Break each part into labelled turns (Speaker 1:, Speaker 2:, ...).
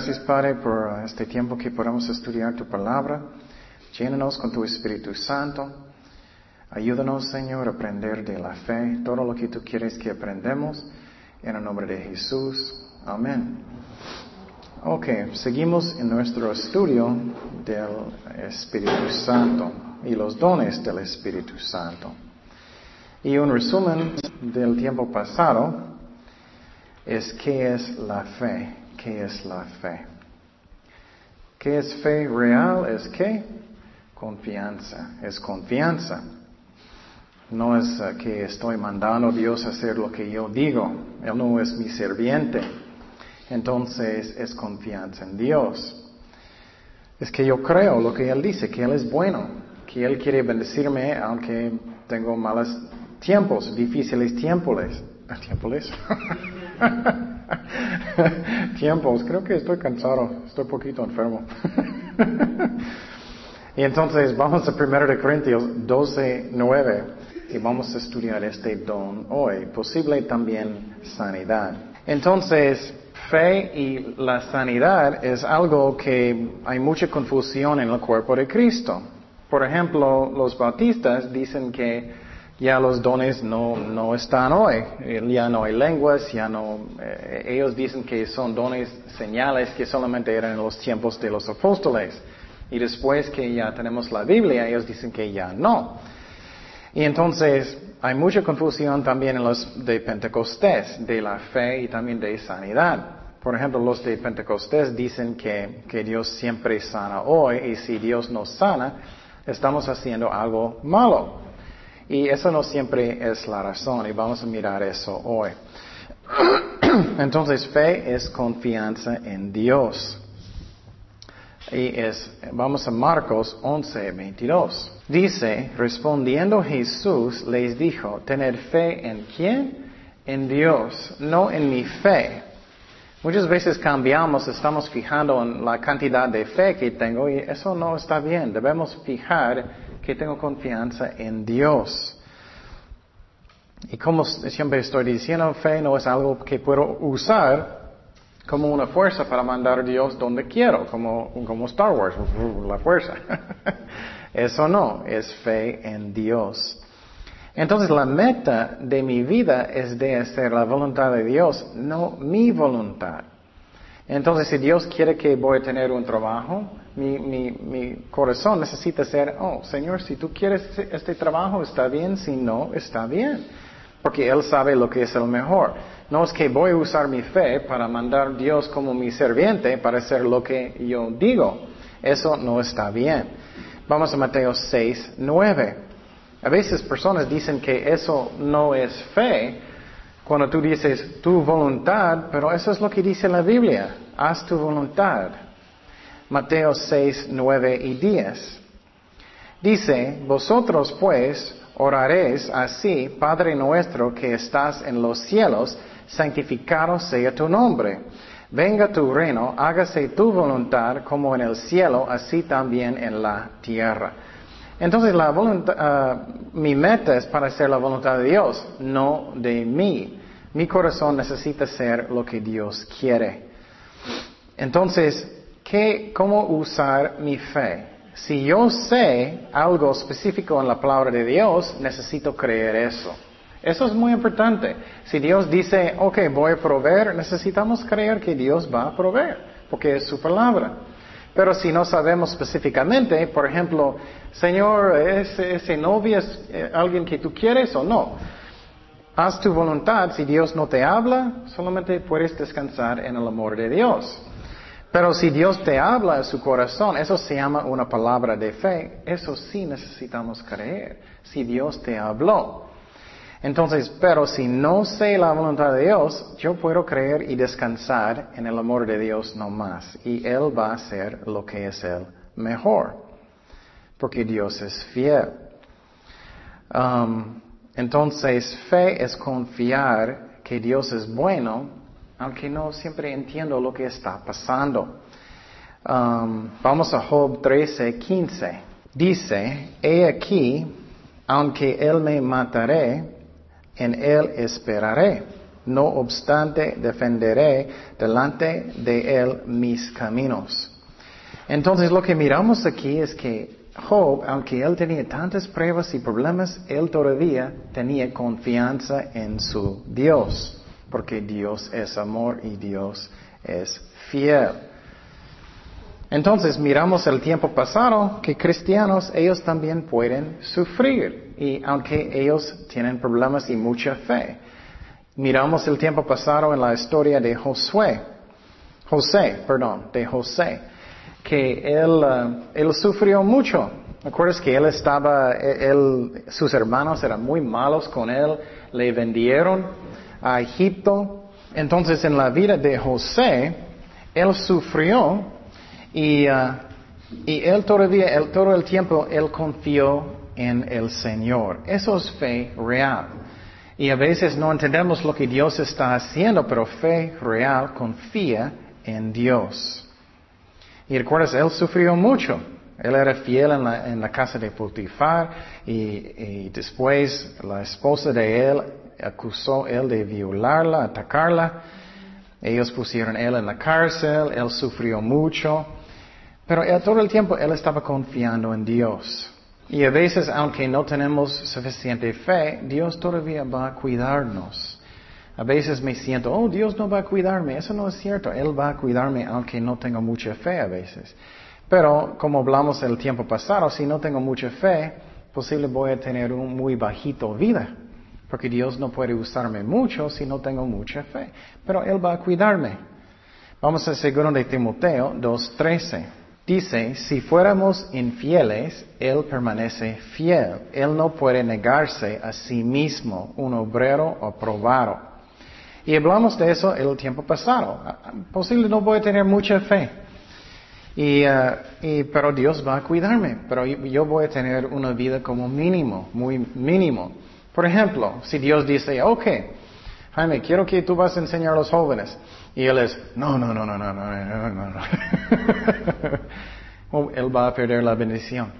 Speaker 1: Gracias Padre por este tiempo que podamos estudiar tu palabra. Llénanos con tu Espíritu Santo. Ayúdanos, Señor, a aprender de la fe, todo lo que tú quieres que aprendamos. En el nombre de Jesús. Amén. Ok, seguimos en nuestro estudio del Espíritu Santo y los dones del Espíritu Santo. Y un resumen del tiempo pasado es qué es la fe, qué es la fe. ¿Qué es fe real? Es qué? Confianza, es confianza. No es uh, que estoy mandando a Dios a hacer lo que yo digo. Él no es mi serviente. Entonces es confianza en Dios. Es que yo creo lo que Él dice, que Él es bueno, que Él quiere bendecirme aunque tengo malos tiempos, difíciles tiempos. ¿Tiempos? tiempos, creo que estoy cansado, estoy poquito enfermo. y entonces vamos a 1 de Corintios 12, 9 y vamos a estudiar este don hoy, posible también sanidad. Entonces, fe y la sanidad es algo que hay mucha confusión en el cuerpo de Cristo. Por ejemplo, los bautistas dicen que ya los dones no, no están hoy, ya no hay lenguas, ya no, eh, ellos dicen que son dones señales que solamente eran en los tiempos de los apóstoles. Y después que ya tenemos la Biblia, ellos dicen que ya no. Y entonces hay mucha confusión también en los de Pentecostés, de la fe y también de sanidad. Por ejemplo, los de Pentecostés dicen que, que Dios siempre sana hoy y si Dios nos sana, estamos haciendo algo malo. Y eso no siempre es la razón y vamos a mirar eso hoy. Entonces, fe es confianza en Dios. Y es, vamos a Marcos 11, 22. Dice, respondiendo Jesús les dijo, tener fe en quién? En Dios, no en mi fe. Muchas veces cambiamos, estamos fijando en la cantidad de fe que tengo y eso no está bien. Debemos fijar que tengo confianza en Dios. Y como siempre estoy diciendo, fe no es algo que puedo usar como una fuerza para mandar a Dios donde quiero, como, como Star Wars, la fuerza. Eso no, es fe en Dios. Entonces la meta de mi vida es de hacer la voluntad de Dios, no mi voluntad. Entonces si Dios quiere que voy a tener un trabajo, mi, mi, mi corazón necesita ser, oh Señor, si tú quieres este trabajo, está bien, si no, está bien. Porque Él sabe lo que es el mejor. No es que voy a usar mi fe para mandar a Dios como mi serviente para hacer lo que yo digo. Eso no está bien. Vamos a Mateo 6, 9. A veces personas dicen que eso no es fe cuando tú dices tu voluntad, pero eso es lo que dice la Biblia. Haz tu voluntad. Mateo 6, 9 y 10. Dice, vosotros pues oraréis así, Padre nuestro que estás en los cielos, santificado sea tu nombre. Venga tu reino, hágase tu voluntad como en el cielo, así también en la tierra. Entonces la voluntad, ah, mi meta es para hacer la voluntad de Dios, no de mí. Mi corazón necesita ser lo que Dios quiere. Entonces, ¿qué, ¿cómo usar mi fe? Si yo sé algo específico en la palabra de Dios, necesito creer eso. Eso es muy importante. Si Dios dice, ok, voy a proveer, necesitamos creer que Dios va a proveer, porque es su palabra. Pero si no sabemos específicamente, por ejemplo, Señor, ¿ese, ese novio es eh, alguien que tú quieres o no? Haz tu voluntad. Si Dios no te habla, solamente puedes descansar en el amor de Dios. Pero si Dios te habla a su corazón, eso se llama una palabra de fe. Eso sí necesitamos creer. Si Dios te habló. Entonces, pero si no sé la voluntad de Dios, yo puedo creer y descansar en el amor de Dios no más. Y Él va a hacer lo que es el mejor. Porque Dios es fiel. Um, entonces, fe es confiar que Dios es bueno aunque no siempre entiendo lo que está pasando. Um, vamos a Job 13, 15. Dice, he aquí, aunque él me mataré, en él esperaré. No obstante, defenderé delante de él mis caminos. Entonces lo que miramos aquí es que Job, aunque él tenía tantas pruebas y problemas, él todavía tenía confianza en su Dios, porque Dios es amor y Dios es fiel. Entonces miramos el tiempo pasado que cristianos, ellos también pueden sufrir, y aunque ellos tienen problemas y mucha fe. Miramos el tiempo pasado en la historia de Josué, José, perdón, de José que él, uh, él sufrió mucho. ¿Recuerdas que él estaba, él, sus hermanos eran muy malos con él, le vendieron a Egipto. Entonces en la vida de José, él sufrió y, uh, y él todavía, él, todo el tiempo, él confió en el Señor. Eso es fe real. Y a veces no entendemos lo que Dios está haciendo, pero fe real confía en Dios. Y recuerdas, él sufrió mucho. Él era fiel en la, casa de Potifar y, después la esposa de él acusó él de violarla, atacarla. Ellos pusieron él en la cárcel, él sufrió mucho. Pero todo el tiempo él estaba confiando en Dios. Y a veces, aunque no tenemos suficiente fe, Dios todavía va a cuidarnos. A veces me siento, oh, Dios no va a cuidarme. Eso no es cierto. Él va a cuidarme aunque no tengo mucha fe a veces. Pero como hablamos el tiempo pasado, si no tengo mucha fe, posible voy a tener un muy bajito vida. Porque Dios no puede usarme mucho si no tengo mucha fe. Pero Él va a cuidarme. Vamos a segundo de Timoteo 2.13. Dice, si fuéramos infieles, Él permanece fiel. Él no puede negarse a sí mismo, un obrero aprobado. Y hablamos de eso el tiempo pasado. Posible no voy a tener mucha fe. Uh, y, pero Dios va a cuidarme. Pero yo voy a tener una vida como mínimo, muy mínimo. Por ejemplo, si Dios dice, ok, Jaime, quiero que tú vas a enseñar a los jóvenes. Y él es, no, no, no, no, no, no, no, no. no. él va a perder la bendición.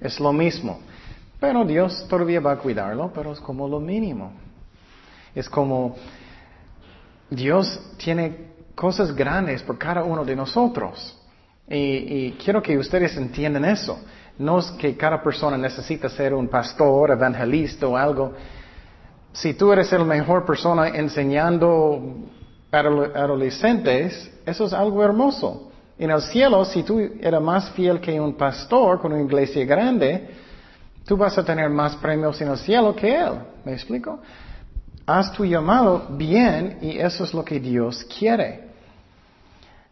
Speaker 1: Es lo mismo. Pero Dios todavía va a cuidarlo, pero es como lo mínimo. Es como Dios tiene cosas grandes por cada uno de nosotros. Y, quiero que ustedes entiendan eso. No es que cada persona necesita ser un pastor, evangelista o algo. Si tú eres la mejor persona enseñando adolescentes, eso es algo hermoso. En el cielo, si tú eres más fiel que un pastor con una iglesia grande, tú vas a tener más premios en el cielo que él. ¿Me explico? Haz tu llamado bien y eso es lo que Dios quiere.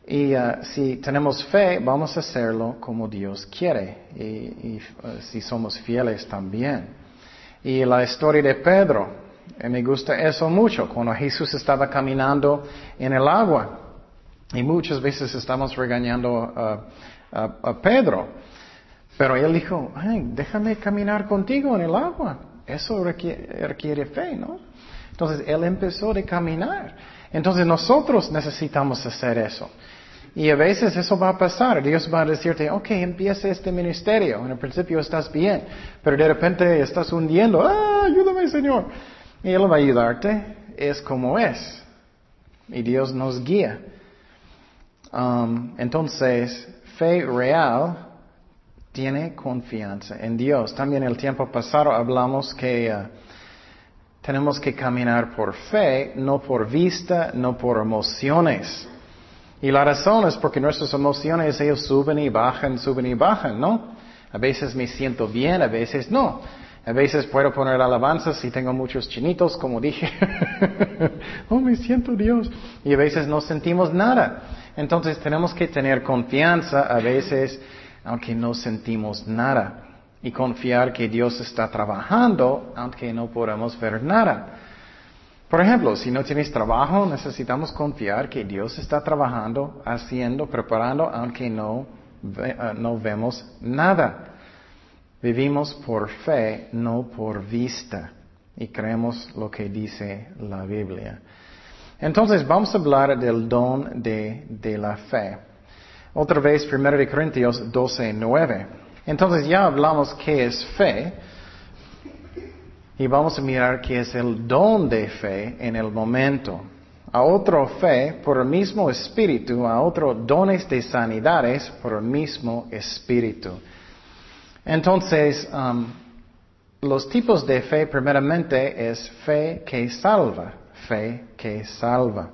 Speaker 1: Y uh, si tenemos fe, vamos a hacerlo como Dios quiere. Y, uh, si somos fieles también. Y la historia de Pedro, eh, me gusta eso mucho, cuando Jesús estaba caminando en el agua. Y muchas veces estamos regañando a, Pedro. Pero él dijo, déjame caminar contigo en el agua. Eso requiere fe, ¿no? Entonces él empezó de caminar. Entonces nosotros necesitamos hacer eso. Y a veces eso va a pasar. Dios va a decirte, ok, empieza este ministerio. En el principio estás bien, pero de repente estás hundiendo. Ah, ayúdame, Señor. Y Él va a ayudarte. Es como es. Y Dios nos guía. Um, entonces, fe real tiene confianza en Dios. También el tiempo pasado hablamos que uh, tenemos que caminar por fe, no por vista, no por emociones. Y la razón es porque nuestras emociones, ellos suben y bajan, suben y bajan, ¿no? A veces me siento bien, a veces no. A veces puedo poner alabanzas si tengo muchos chinitos, como dije. oh, me siento Dios. Y a veces no sentimos nada. Entonces tenemos que tener confianza a veces, aunque no sentimos nada y confiar que Dios está trabajando aunque no podamos ver nada. Por ejemplo, si no tienes trabajo, necesitamos confiar que Dios está trabajando, haciendo, preparando, aunque no, eh, no vemos nada. Vivimos por fe, no por vista. Y creemos lo que dice la Biblia. Entonces vamos a hablar del don de, de la fe. Otra vez, 1 Corintios 12, 9. Entonces ya hablamos qué es fe. Y vamos a mirar qué es el don de fe en el momento. A otro fe por el mismo espíritu, a otro dones de sanidades por el mismo espíritu. Entonces, um, los tipos de fe primeramente es fe que salva, fe que salva.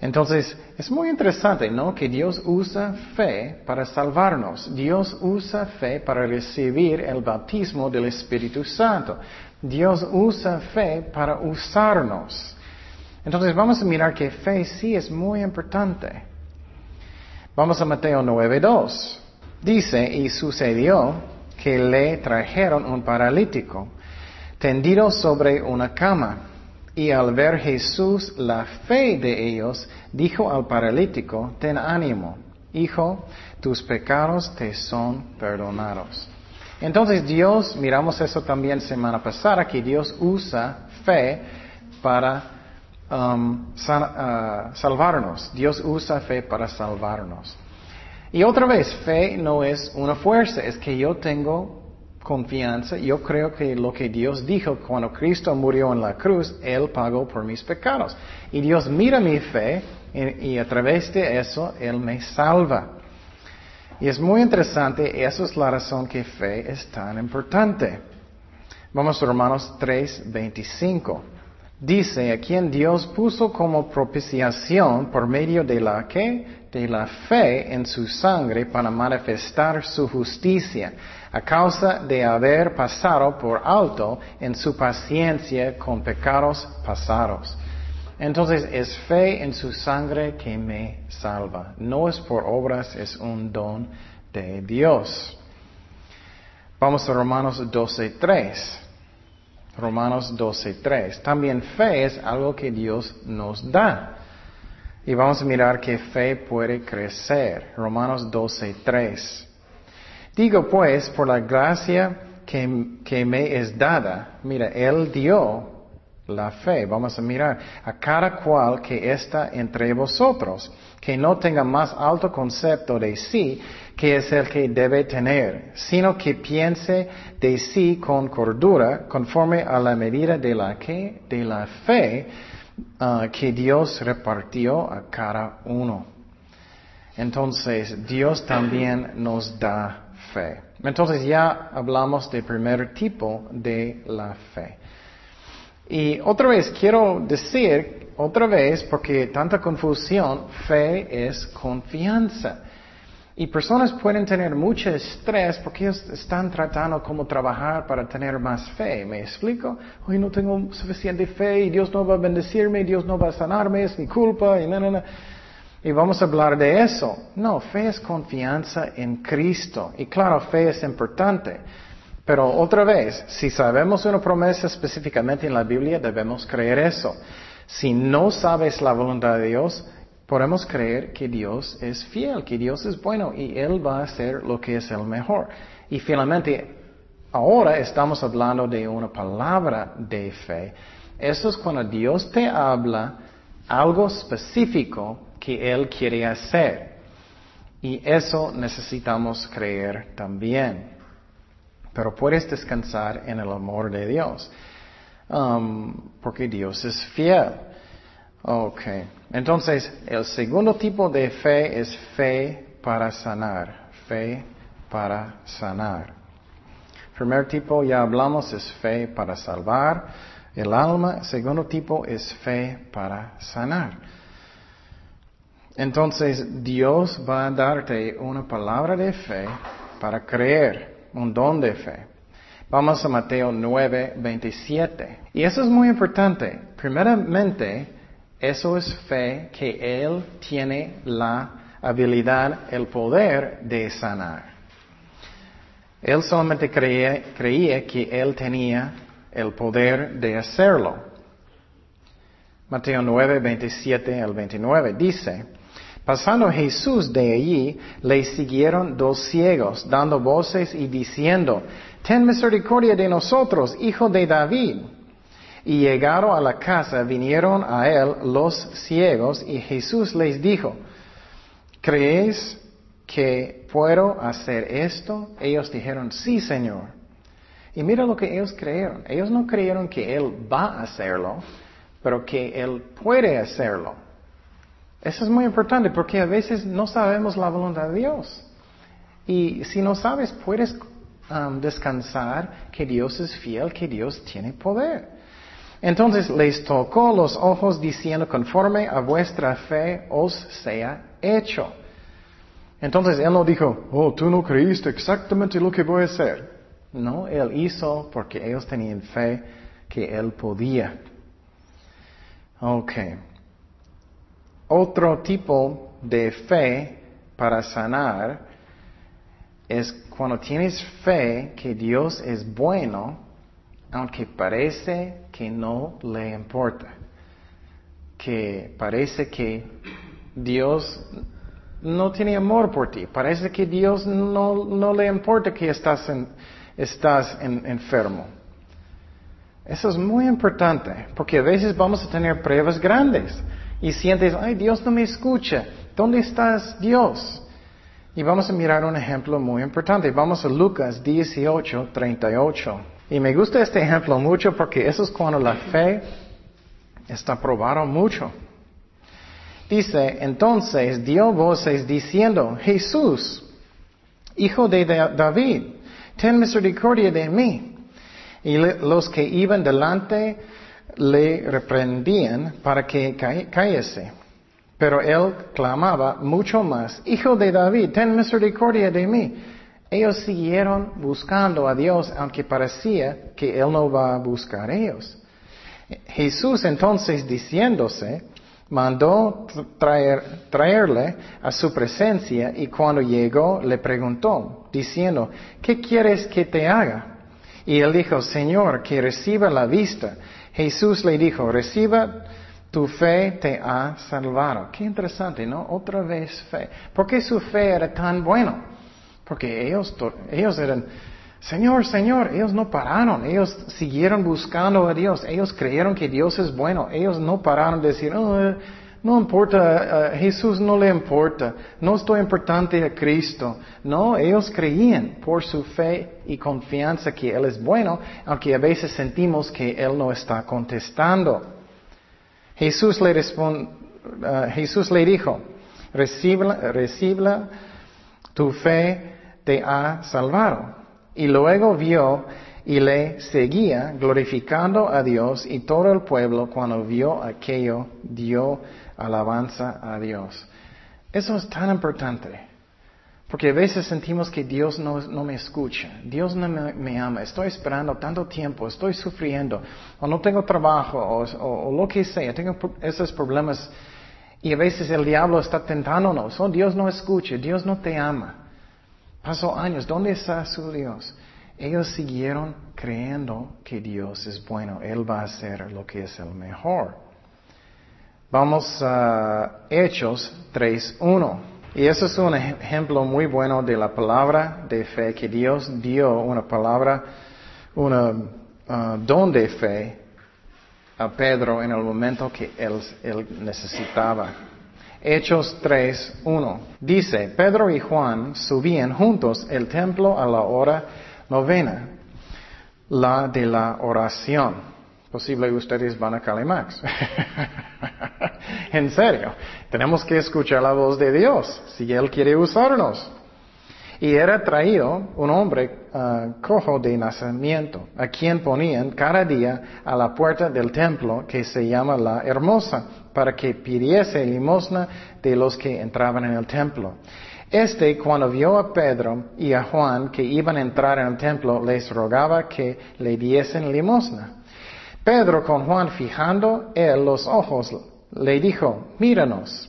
Speaker 1: Entonces, es muy interesante, ¿no? Que Dios usa fe para salvarnos. Dios usa fe para recibir el bautismo del Espíritu Santo. Dios usa fe para usarnos. Entonces, vamos a mirar que fe sí es muy importante. Vamos a Mateo 9.2. Dice, y sucedió que le trajeron un paralítico, tendido sobre una cama y al ver Jesús la fe de ellos, dijo al paralítico, ten ánimo, hijo, tus pecados te son perdonados. Entonces Dios, miramos eso también semana pasada, que Dios usa fe para um, uh, salvarnos. Dios usa fe para salvarnos. Y otra vez, fe no es una fuerza, es que yo tengo confianza, yo creo que lo que Dios dijo cuando Cristo murió en la cruz, Él pagó por mis pecados. Y Dios mira mi fe y, a través de eso Él me salva. Y es muy interesante, esa es la razón que fe es tan importante. Vamos a Romanos 3, 25. Dice, a quien Dios puso como propiciación por medio de la que? De la fe en su sangre para manifestar su justicia a causa de haber pasado por alto en su paciencia con pecados pasados. Entonces es fe en su sangre que me salva. No es por obras, es un don de Dios. Vamos a Romanos 12.3. Romanos 12.3. También fe es algo que Dios nos da. Y vamos a mirar que fe puede crecer. Romanos 12.3. Digo pues, por la gracia que, me es dada, mira, Él dio la fe. Vamos a mirar a cada cual que está entre vosotros, que no tenga más alto concepto de sí que es el que debe tener, sino que piense de sí con cordura, conforme a la medida de la que, de la fe ah, que Dios repartió a cada uno. Entonces, Dios también nos da fe. Entonces ya hablamos del primer tipo de la fe. Y otra vez quiero decir, otra vez, porque tanta confusión, fe es confianza. Y personas pueden tener mucho estrés porque ellos están tratando cómo trabajar para tener más fe. ¿Me explico? Hoy no tengo suficiente fe y Dios no va a bendecirme, Dios no va a sanarme, es mi culpa y nada, y vamos a hablar de eso. No, fe es confianza en Cristo. Y claro, fe es importante. Pero otra vez, si sabemos una promesa específicamente en la Biblia, debemos creer eso. Si no sabes la voluntad de Dios, podemos creer que Dios es fiel, que Dios es bueno y Él va a hacer lo que es el mejor. Y finalmente, ahora estamos hablando de una palabra de fe. Eso es cuando Dios te habla algo específico que Él quiere hacer. Y eso necesitamos creer también. Pero puedes descansar en el amor de Dios. Um, porque Dios es fiel. Ok. Entonces, el segundo tipo de fe es fe para sanar. Fe para sanar. Primer tipo, ya hablamos, es fe para salvar el alma. Segundo tipo es fe para sanar. Entonces Dios va a darte una palabra de fe para creer, un don de fe. Vamos a Mateo 9, 27. Y eso es muy importante. Primeramente, eso es fe que Él tiene la habilidad, el poder de sanar. Él solamente creía, creía que Él tenía el poder de hacerlo. Mateo 9, 27 al 29 dice, Pasando Jesús de allí, le siguieron dos ciegos, dando voces y diciendo, Ten misericordia de nosotros, hijo de David. Y llegaron a la casa, vinieron a él los ciegos, y Jesús les dijo, ¿creéis que puedo hacer esto? Ellos dijeron, sí, Señor. Y mira lo que ellos creyeron. Ellos no creyeron que Él va a hacerlo, pero que Él puede hacerlo. Eso es muy importante porque a veces no sabemos la voluntad de Dios. Y si no sabes, puedes um, descansar que Dios es fiel, que Dios tiene poder. Entonces les tocó los ojos diciendo, conforme a vuestra fe os sea hecho. Entonces él no dijo, oh, tú no creíste exactamente lo que voy a hacer. No, él hizo porque ellos tenían fe que él podía. Ok. Otro tipo de fe para sanar es cuando tienes fe que Dios es bueno, aunque parece que no le importa. Que parece que Dios no tiene amor por ti. Parece que Dios no, no le importa que estás, en, estás en, enfermo. Eso es muy importante, porque a veces vamos a tener pruebas grandes y sientes, ay, Dios no me escucha. ¿Dónde estás, Dios? Y vamos a mirar un ejemplo muy importante. Vamos a Lucas 18, 38. Y me gusta este ejemplo mucho porque eso es cuando la fe está probada mucho. Dice, entonces dio voces diciendo, Jesús, hijo de David, ten misericordia de mí. Y los que iban delante le reprendían para que cayese. Pero él clamaba mucho más, Hijo de David, ten misericordia de mí. Ellos siguieron buscando a Dios, aunque parecía que Él no va a buscar a ellos. Jesús entonces diciéndose, mandó traer, traerle a su presencia y cuando llegó le preguntó, diciendo, ¿qué quieres que te haga? Y él dijo, Señor, que reciba la vista. Jesús le dijo, reciba tu fe te ha salvado. Qué interesante, ¿no? Otra vez fe. ¿Por qué su fe era tan buena? Porque ellos, ellos eran Señor, Señor, ellos no pararon, ellos siguieron buscando a Dios, ellos creyeron que Dios es bueno, ellos no pararon de decir, oh, no importa, Jesús no le importa, no estoy importante a Cristo. No, ellos creían por su fe y confianza que Él es bueno, aunque a veces sentimos que Él no está contestando. Jesús le, uh, Jesús le dijo, recibe tu fe te ha salvado. Y luego vio y le seguía glorificando a Dios y todo el pueblo cuando vio aquello dio alabanza a Dios. Eso es tan importante. Porque a veces sentimos que Dios no, me escucha, Dios no me, ama, estoy esperando tanto tiempo, estoy sufriendo, o no tengo trabajo, o, lo que sea, tengo esos problemas. Y a veces el diablo está tentándonos, oh Dios no escucha, Dios no te ama. Pasó años, ¿dónde está su Dios? Ellos siguieron creyendo que Dios es bueno, Él va a hacer lo que es el mejor. Vamos a Hechos 3.1. Y eso es un ejemplo muy bueno de la palabra de fe que Dios dio una palabra, un uh, don de fe a Pedro en el momento que él, él necesitaba. Hechos 3, 1. Dice, Pedro y Juan subían juntos el templo a la hora novena, la de la oración. Posible ustedes van a Calimax. en serio, tenemos que escuchar la voz de Dios si Él quiere usarnos. Y era traído un hombre ah, cojo de nacimiento, a quien ponían cada día a la puerta del templo que se llama la Hermosa, para que pidiese limosna de los que entraban en el templo. Este, cuando vio a Pedro y a Juan que iban a entrar en el templo, les rogaba que le diesen limosna. Pedro con Juan fijando él los ojos, le dijo, míranos.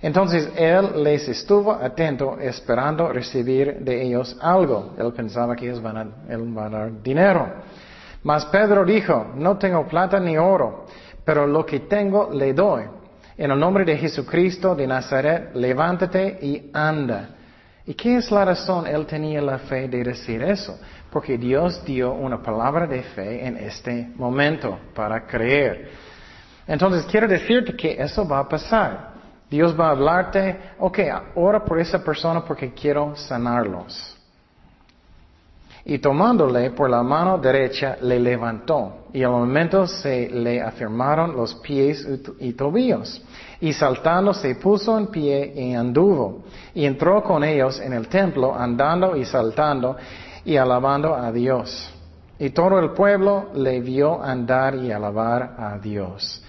Speaker 1: Entonces él les estuvo atento esperando recibir de ellos algo. Él pensaba que ellos van a, él a dar dinero. Mas Pedro dijo, no tengo plata ni oro, pero lo que tengo le doy. En el nombre de Jesucristo de Nazaret, levántate y anda. ¿Y qué es la razón? Él tenía la fe de decir eso. Porque Dios dio una palabra de fe en este momento para creer. Entonces quiero decirte que eso va a pasar. Dios va a hablarte, ok, ora por esa persona porque quiero sanarlos. y tomándole por la mano derecha le levantó, y al momento se le afirmaron los pies y tobillos, y saltando se puso en pie y anduvo, y entró con ellos en el templo, andando y saltando y alabando a Dios. Y todo el pueblo le vio andar y alabar a Dios.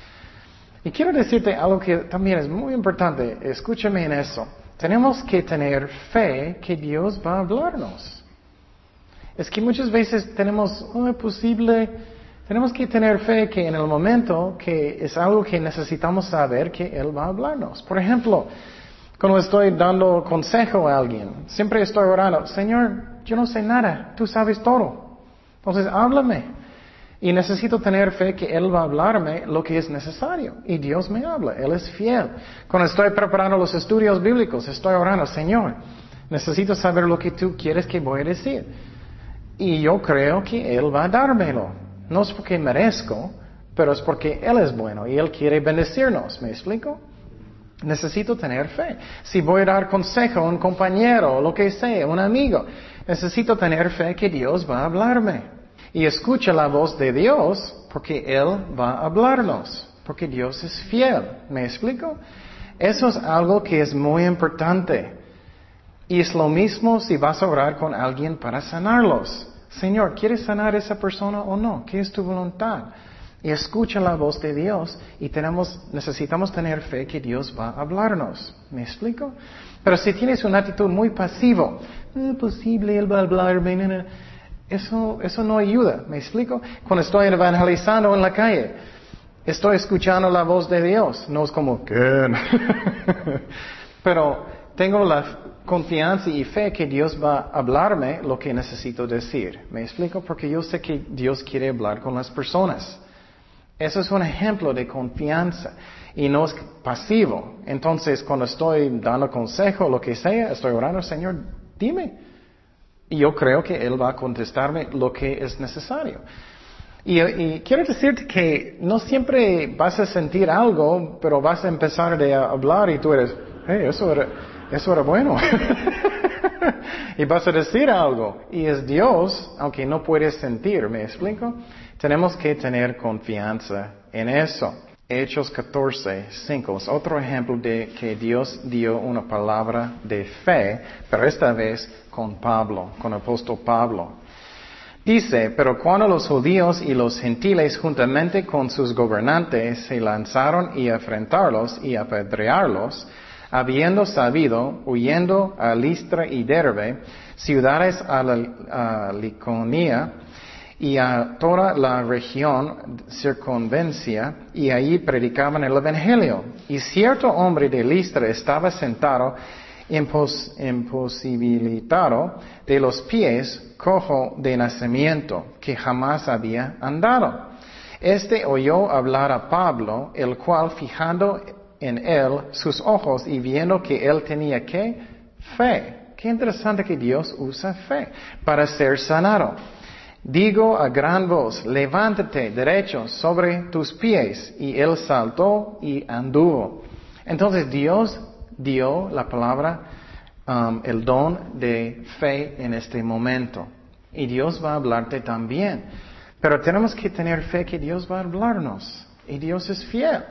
Speaker 1: Y quiero decirte algo que también es muy importante, escúchame en eso. Tenemos que tener fe que Dios va a hablarnos. Es que muchas veces tenemos, oh, es posible, tenemos que tener fe que en el momento que es algo que necesitamos saber que Él va a hablarnos. Por ejemplo, cuando estoy dando consejo a alguien, siempre estoy orando, Señor, yo no sé nada, tú sabes todo. Entonces, háblame. Y necesito tener fe que Él va a hablarme lo que es necesario. Y Dios me habla, Él es fiel. Cuando estoy preparando los estudios bíblicos, estoy orando, Señor, necesito saber lo que tú quieres que voy a decir. Y yo creo que Él va a dármelo. No es porque merezco, pero es porque Él es bueno y Él quiere bendecirnos. ¿Me explico? Necesito tener fe. Si voy a dar consejo a un compañero, lo que sea, un amigo, necesito tener fe que Dios va a hablarme. Y escucha la voz de Dios porque Él va a hablarnos, porque Dios es fiel. ¿Me explico? Eso es algo que es muy importante. Y es lo mismo si vas a orar con alguien para sanarlos. Señor, ¿quieres sanar a esa persona o no? ¿Qué es tu voluntad? Y escucha la voz de Dios y tenemos, necesitamos tener fe que Dios va a hablarnos. ¿Me explico? Pero si tienes una actitud muy pasivo, no es posible, Él va a hablarme, eso, eso no ayuda. ¿Me explico? Cuando estoy evangelizando en la calle, estoy escuchando la voz de Dios. No es como, ¿qué? Pero tengo la confianza y fe que Dios va a hablarme lo que necesito decir. ¿Me explico? Porque yo sé que Dios quiere hablar con las personas. Eso es un ejemplo de confianza y no es pasivo. Entonces, cuando estoy dando consejo, lo que sea, estoy orando, Señor, dime. Y yo creo que Él va a contestarme lo que es necesario. Y, y, quiero decirte que no siempre vas a sentir algo, pero vas a empezar a hablar y tú eres, hey, eso era, eso era bueno. y vas a decir algo. Y es Dios, aunque no puedes sentir, ¿me explico? Tenemos que tener confianza en eso. Hechos 14, 5 es otro ejemplo de que Dios dio una palabra de fe, pero esta vez con Pablo, con el apóstol Pablo. Dice, pero cuando los judíos y los gentiles juntamente con sus gobernantes se lanzaron y afrentarlos y apedrearlos, habiendo sabido, huyendo a Listra y Derbe, ciudades a la Liconía y a toda la región circunvencia, y allí predicaban el Evangelio. Y cierto hombre de Listra estaba sentado imposibilitado de los pies, cojo de nacimiento, que jamás había andado. Este oyó hablar a Pablo, el cual fijando en él sus ojos y viendo que él tenía qué? Fe. Qué interesante que Dios usa fe para ser sanado. Digo a gran voz, levántate derecho sobre tus pies. Y él saltó y anduvo. Entonces Dios dio la palabra, um, el don de fe en este momento. Y Dios va a hablarte también. Pero tenemos que tener fe que Dios va a hablarnos. Y Dios es fiel.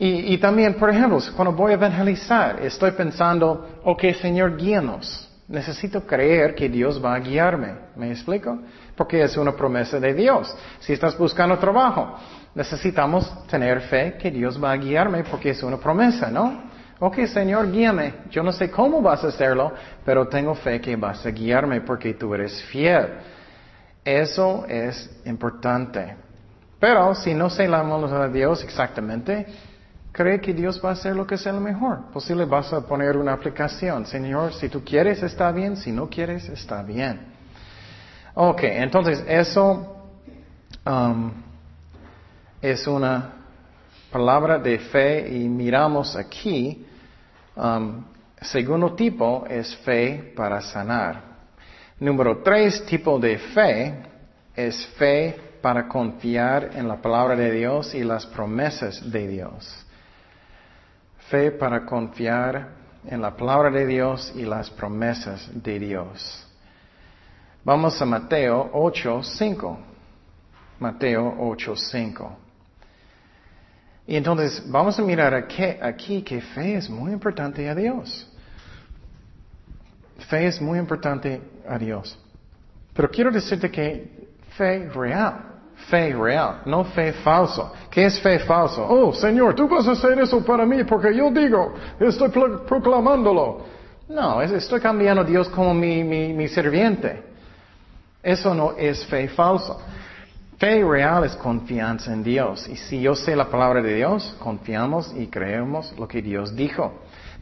Speaker 1: Y, también, por ejemplo, cuando voy a evangelizar, estoy pensando, ok, Señor, guíanos. Necesito creer que Dios va a guiarme. ¿Me explico? Porque es una promesa de Dios. Si estás buscando trabajo, necesitamos tener fe que Dios va a guiarme porque es una promesa, ¿no? Ok, Señor, guíame. Yo no sé cómo vas a hacerlo, pero tengo fe que vas a guiarme porque tú eres fiel. Eso es importante. Pero si no sé la voluntad de Dios exactamente, cree que Dios va a hacer lo que sea lo mejor. Posible vas a poner una aplicación. Señor, si tú quieres, está bien. Si no quieres, está bien. Ok, entonces eso um, es una palabra de fe y miramos aquí. Um, segundo tipo es fe para sanar. Número tres tipo de fe es fe para confiar en la palabra de Dios y las promesas de Dios. Fe para confiar en la palabra de Dios y las promesas de Dios. Vamos a Mateo 8, 5. Mateo 8, 5. Y entonces vamos a mirar aquí, aquí que fe es muy importante a Dios. Fe es muy importante a Dios. Pero quiero decirte que fe real, fe real, no fe falso. ¿Qué es fe falso? Oh, Señor, tú vas a hacer eso para mí porque yo digo, estoy proclamándolo. No, estoy cambiando a Dios como mi, mi, mi serviente. Eso no es fe falso. Fe real es confianza en Dios. Y si yo sé la palabra de Dios, confiamos y creemos lo que Dios dijo.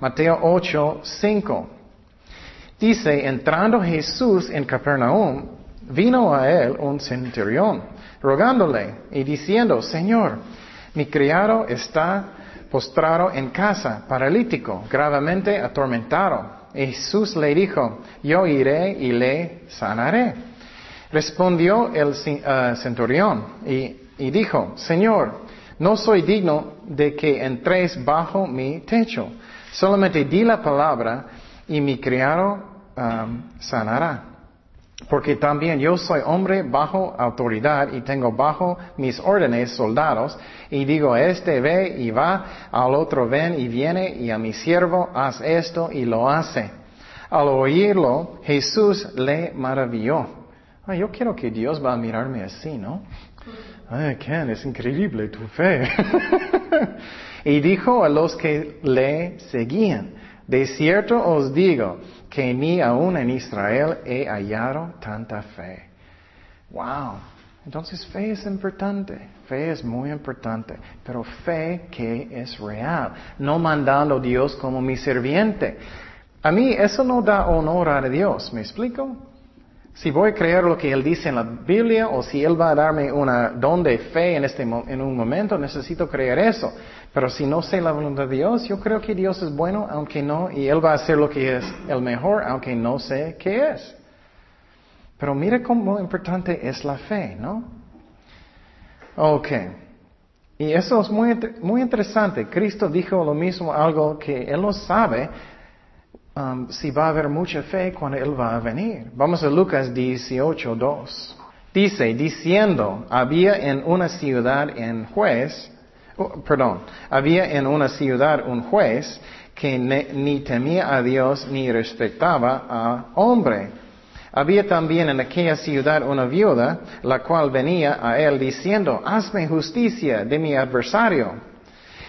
Speaker 1: Mateo 8, 5. Dice, entrando Jesús en Capernaum, vino a él un centurión, rogándole y diciendo, Señor, mi criado está postrado en casa, paralítico, gravemente atormentado. Jesús le dijo, yo iré y le sanaré. Respondió el uh, centurión y, dijo, Señor, no soy digno de que entréis bajo mi techo. Solamente di la palabra y mi criado um, sanará. Porque también yo soy hombre bajo autoridad y tengo bajo mis órdenes soldados y digo este ve y va, al otro ven y viene y a mi siervo haz esto y lo hace. Al oírlo, Jesús le maravilló Ay, yo quiero que Dios va a mirarme así, ¿no? Ay, Ken, es increíble tu fe. y dijo a los que le seguían, de cierto os digo que ni aún en Israel he hallado tanta fe. Wow. Entonces fe es importante, fe es muy importante, pero fe que es real, no mandando Dios como mi serviente. A mí eso no da honor a Dios, ¿me explico? Si voy a creer lo que Él dice en la Biblia o si Él va a darme una don de fe en, este, en un momento, necesito creer eso. Pero si no sé la voluntad de Dios, yo creo que Dios es bueno, aunque no, y Él va a hacer lo que es el mejor, aunque no sé qué es. Pero mire cómo importante es la fe, ¿no? Ok. Y eso es muy, muy interesante. Cristo dijo lo mismo, algo que Él no sabe, Um, si va a haber mucha fe cuando Él va a venir. Vamos a Lucas 18, 2. Dice, diciendo, oh, había en una ciudad un juez que ni temía a Dios ni respetaba a hombre. Había también en aquella ciudad una viuda, la cual venía a él diciendo, hazme justicia de mi adversario.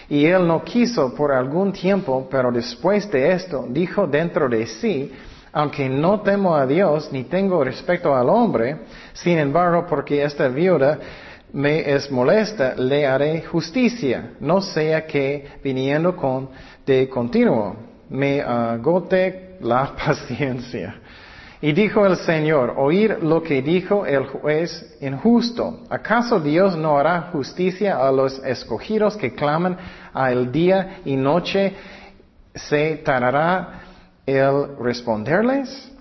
Speaker 1: Y él no quiso por algún tiempo, pero después de esto dijo dentro de sí, aunque no temo a Dios ni tengo respeto al hombre, sin embargo, porque esta viuda me es molesta, le haré justicia, no sea que viniendo con de continuo me agote la paciencia. Y dijo el Señor, oír lo que dijo el juez injusto. ¿Acaso Dios no hará justicia a los escogidos que claman al día y noche? ¿Se tardará el responderles?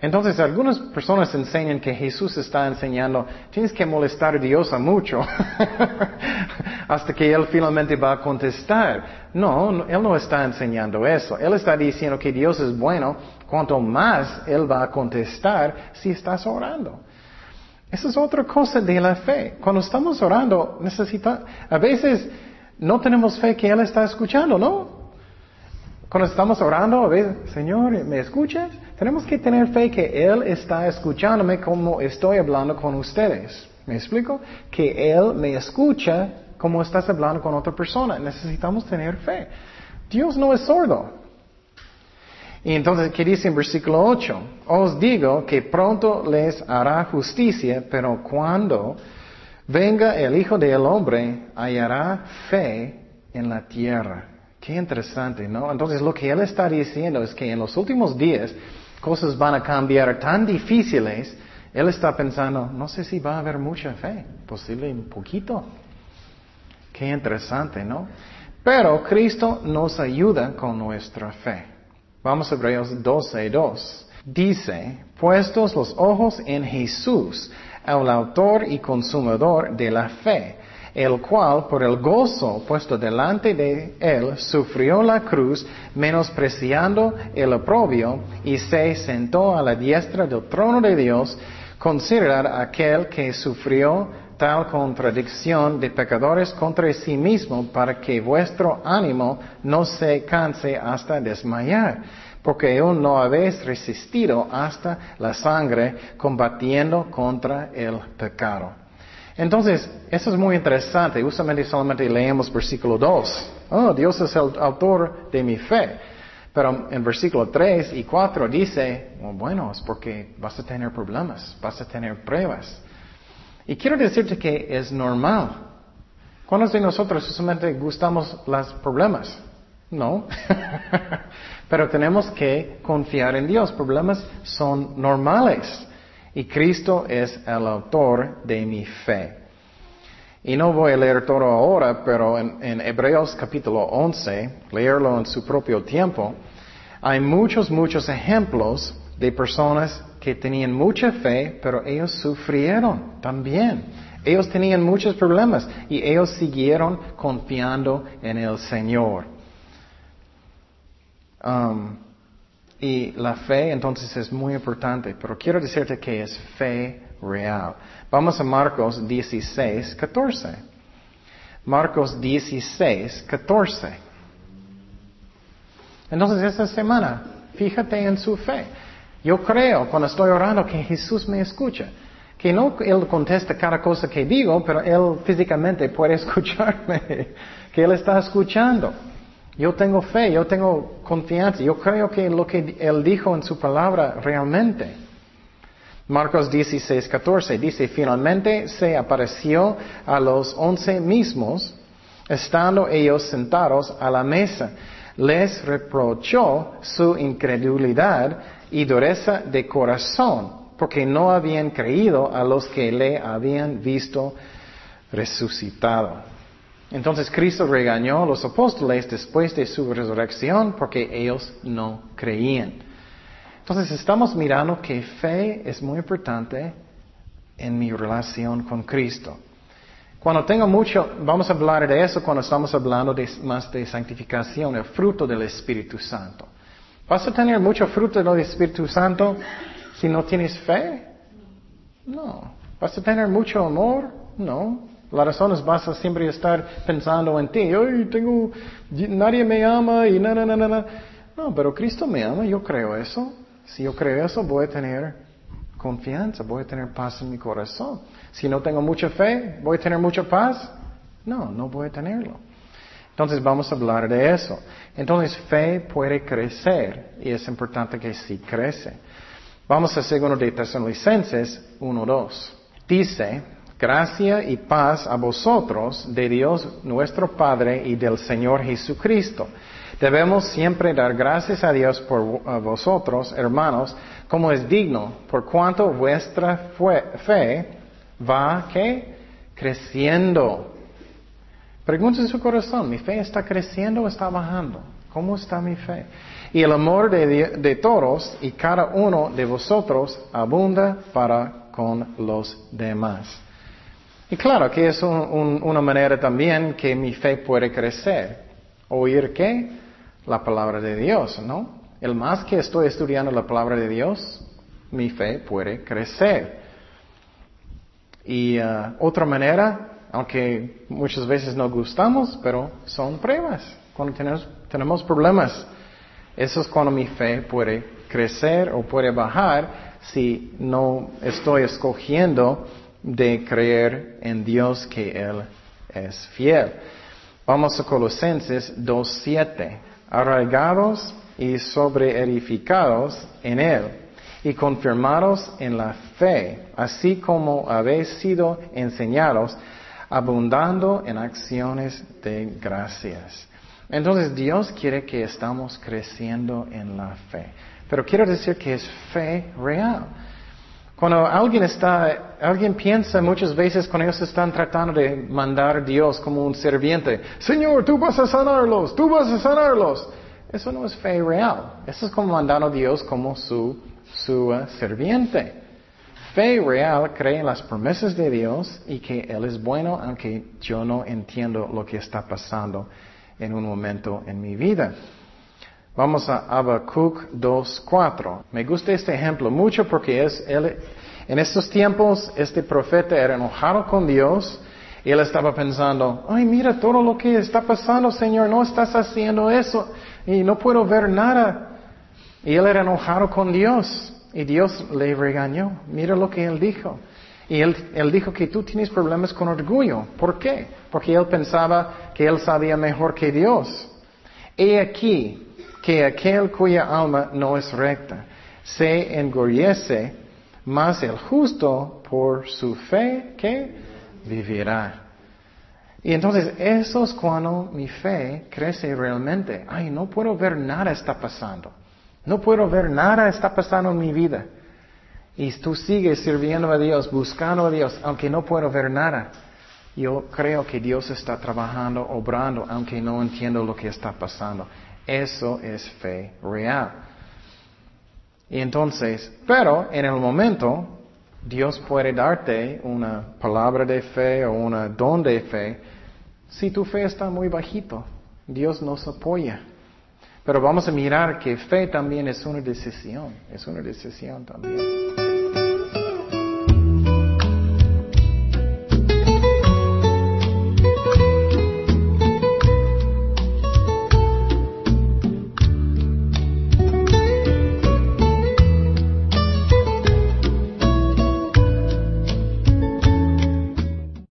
Speaker 1: Entonces algunas personas enseñan que Jesús está enseñando, tienes que molestar a Dios a mucho hasta que Él finalmente va a contestar. No, Él no está enseñando eso. Él está diciendo que Dios es bueno, cuanto más Él va a contestar si estás orando. Esa es otra cosa de la fe. Cuando estamos orando, necesita, a veces no tenemos fe que Él está escuchando, ¿no? Cuando estamos orando, a veces, Señor, ¿me escuchas? Tenemos que tener fe que Él está escuchándome como estoy hablando con ustedes. ¿Me explico? Que Él me escucha como estás hablando con otra persona. Necesitamos tener fe. Dios no es sordo. Y entonces, ¿qué dice en versículo 8? Os digo que pronto les hará justicia, pero cuando venga el Hijo del Hombre, hallará fe en la tierra. Qué interesante, ¿no? Entonces, lo que Él está diciendo es que en los últimos días, cosas van a cambiar tan difíciles, él está pensando, no sé si va a haber mucha fe, posible un poquito. Qué interesante, ¿no? Pero Cristo nos ayuda con nuestra fe. Vamos a Hebreos 12, 2. Dice, puestos los ojos en Jesús, el autor y consumador de la fe, el cual por el gozo puesto delante de él sufrió la cruz, menospreciando el oprobio, y se sentó a la diestra del trono de Dios, considerar aquel que sufrió tal contradicción de pecadores contra sí mismo para que vuestro ánimo no se canse hasta desmayar, porque aún no habéis resistido hasta la sangre combatiendo contra el pecado. Entonces, eso es muy interesante. Usualmente solamente leemos versículo 2. Oh, Dios es el autor de mi fe. Pero en versículo 3 y 4 dice, oh, bueno, es porque vas a tener problemas, vas a tener pruebas. Y quiero decirte que es normal. ¿Cuántos de nosotros usualmente gustamos los problemas? No. Pero tenemos que confiar en Dios. Problemas son normales. Y Cristo es el autor de mi fe. Y no voy a leer todo ahora, pero en, Hebreos capítulo 11, leerlo en su propio tiempo, hay muchos, muchos ejemplos de personas que tenían mucha fe, pero ellos sufrieron también. Ellos tenían muchos problemas y ellos siguieron confiando en el Señor. Um, y la fe entonces es muy importante, pero quiero decirte que es fe real. Vamos a Marcos 16, 14. Marcos 16, 14. Entonces esta semana, fíjate en su fe. Yo creo cuando estoy orando que Jesús me escucha. Que no Él contesta cada cosa que digo, pero Él físicamente puede escucharme. Que Él está escuchando. Yo tengo fe, yo tengo confianza, yo creo que lo que Él dijo en su palabra realmente. Marcos 16, 14 dice, finalmente se apareció a los once mismos, estando ellos sentados a la mesa. Les reprochó su incredulidad y dureza de corazón, porque no habían creído a los que le habían visto resucitado. Entonces Cristo regañó a los apóstoles después de su resurrección porque ellos no creían. Entonces estamos mirando que fe es muy importante en mi relación con Cristo. Cuando tengo mucho, vamos a hablar de eso cuando estamos hablando más de santificación, el fruto del Espíritu Santo. ¿Vas a tener mucho fruto del Espíritu Santo si no tienes fe? No. ¿Vas a tener mucho amor? No. La razón es vas a siempre estar pensando en ti. Ay, tengo, nadie me ama y nada, nada, nada. No, pero Cristo me ama, yo creo eso. Si yo creo eso, voy a tener confianza, voy a tener paz en mi corazón. Si no tengo mucha fe, ¿voy a tener mucha paz? No, no voy a tenerlo. Entonces vamos a hablar de eso. Entonces fe puede crecer y es importante que sí crece. Vamos a segundo de Tesalonicenses 1.2. Dice, Gracia y paz a vosotros de Dios nuestro Padre y del Señor Jesucristo. Debemos siempre dar gracias a Dios por vosotros, hermanos, como es digno, por cuanto vuestra fe va ¿qué? creciendo. Pregunte su corazón, ¿mi fe está creciendo o está bajando? ¿Cómo está mi fe? Y el amor de, de todos y cada uno de vosotros abunda para con los demás. Y claro que es una manera también que mi fe puede crecer. ¿Oír qué? La palabra de Dios, ¿no? El más que estoy estudiando la palabra de Dios, mi fe puede crecer. Y uh, otra manera, aunque muchas veces no gustamos, pero son pruebas. Cuando tenemos, problemas, eso es cuando mi fe puede crecer o puede bajar si no estoy escogiendo de creer en Dios que Él es fiel. Vamos a Colosenses 2.7. Arraigados y sobreedificados en Él y confirmados en la fe, así como habéis sido enseñados, abundando en acciones de gracias. Entonces Dios quiere que estamos creciendo en la fe. Pero quiero decir que es fe real. Cuando alguien está, alguien piensa muchas veces cuando ellos están tratando de mandar a Dios como un serviente, Señor, tú vas a sanarlos, tú vas a sanarlos. Eso no es fe real. Eso es como mandar a Dios como su, su uh, serviente. Fe real cree en las promesas de Dios y que Él es bueno aunque yo no entiendo lo que está pasando en un momento en mi vida. Vamos a Habacuc 2.4. Me gusta este ejemplo mucho porque es él, en estos tiempos este profeta era enojado con Dios y él estaba pensando, ay mira todo lo que está pasando Señor, no estás haciendo eso y no puedo ver nada. Y él era enojado con Dios y Dios le regañó. Mira lo que él dijo. Y él, él, dijo que tú tienes problemas con orgullo. ¿Por qué? Porque él pensaba que él sabía mejor que Dios. He aquí que aquel cuya alma no es recta se engorjece, mas el justo por su fe que vivirá. Y entonces eso es cuando mi fe crece realmente. Ay, no puedo ver nada está pasando. No puedo ver nada está pasando en mi vida. Y tú sigues sirviendo a Dios, buscando a Dios, aunque no puedo ver nada. Yo creo que Dios está trabajando, obrando, aunque no entiendo lo que está pasando. Eso es fe real. Y entonces, pero en el momento, Dios puede darte una palabra de fe o una don de fe si tu fe está muy bajito. Dios nos apoya. Pero vamos a mirar que fe también es una decisión, es una decisión también.